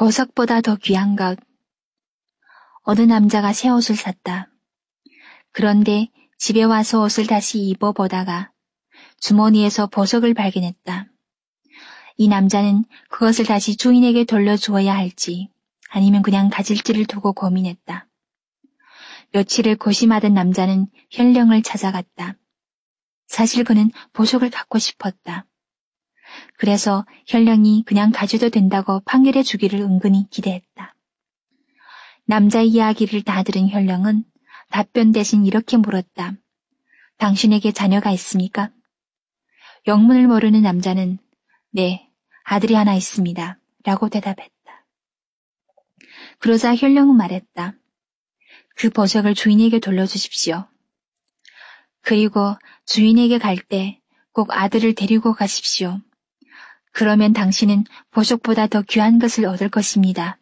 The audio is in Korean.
보석보다 더 귀한 것. 어느 남자가 새 옷을 샀다. 그런데 집에 와서 옷을 다시 입어보다가 주머니에서 보석을 발견했다. 이 남자는 그것을 다시 주인에게 돌려주어야 할지 아니면 그냥 가질지를 두고 고민했다. 며칠을 고심하던 남자는 현령을 찾아갔다. 사실 그는 보석을 갖고 싶었다. 그래서 현령이 그냥 가져도 된다고 판결해 주기를 은근히 기대했다. 남자의 이야기를 다 들은 현령은 답변 대신 이렇게 물었다. 당신에게 자녀가 있습니까? 영문을 모르는 남자는 네, 아들이 하나 있습니다. 라고 대답했다. 그러자 현령은 말했다. 그 보석을 주인에게 돌려주십시오. 그리고 주인에게 갈 때 꼭 아들을 데리고 가십시오. 그러면 당신은 보석보다 더 귀한 것을 얻을 것입니다.